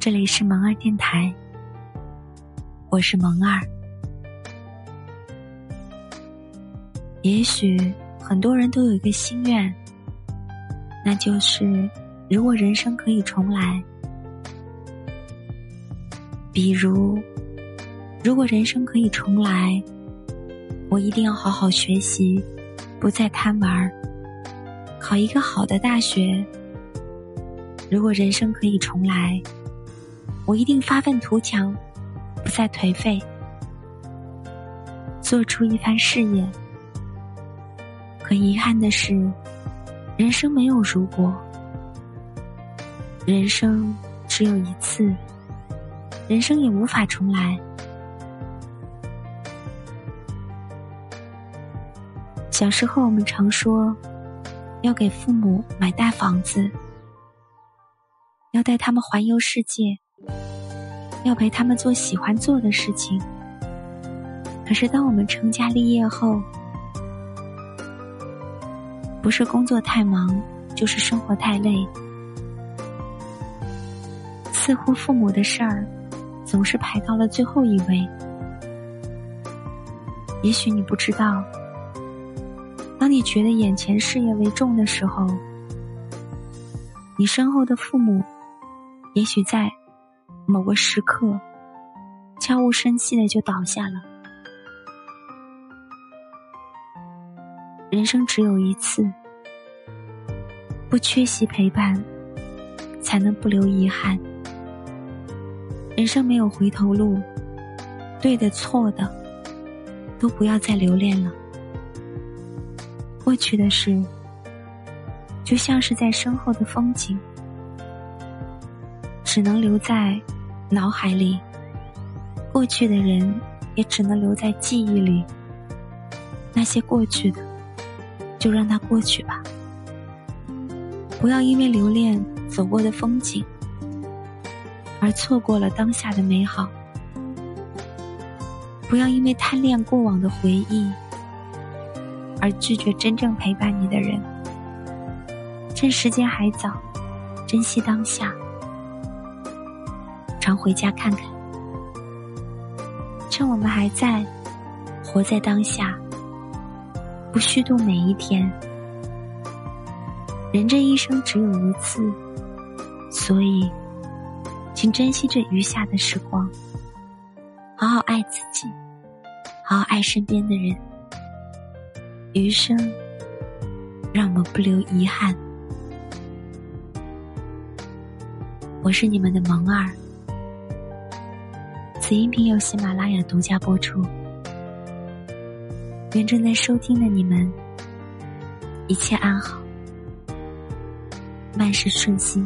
这里是萌儿电台，我是萌儿。也许很多人都有一个心愿，那就是如果人生可以重来，比如，如果人生可以重来，我一定要好好学习，不再贪玩，考一个好的大学。如果人生可以重来，我一定发愤图强，不再颓废，做出一番事业。可遗憾的是，人生没有如果，人生只有一次，人生也无法重来。小时候，我们常说要给父母买大房子，要带他们环游世界，要陪他们做喜欢做的事情。可是，当我们成家立业后，不是工作太忙，就是生活太累。似乎父母的事儿总是排到了最后一位。也许你不知道，当你觉得眼前事业为重的时候，你身后的父母，也许在某个时刻悄无声息的就倒下了。人生只有一次，不缺席陪伴，才能不留遗憾。人生没有回头路，对的错的，都不要再留恋了。过去的事，就像是在身后的风景，只能留在脑海里；过去的人，也只能留在记忆里。那些过去的。就让它过去吧，不要因为留恋走过的风景，而错过了当下的美好；不要因为贪恋过往的回忆，而拒绝真正陪伴你的人。趁时间还早，珍惜当下，常回家看看。趁我们还在，活在当下。不虚度每一天，人这一生只有一次，所以，请珍惜这余下的时光，好好爱自己，好好爱身边的人。余生，让我们不留遗憾。我是你们的萌儿，此音频由喜马拉雅独家播出。愿正在收听的你们一切安好，万事顺心。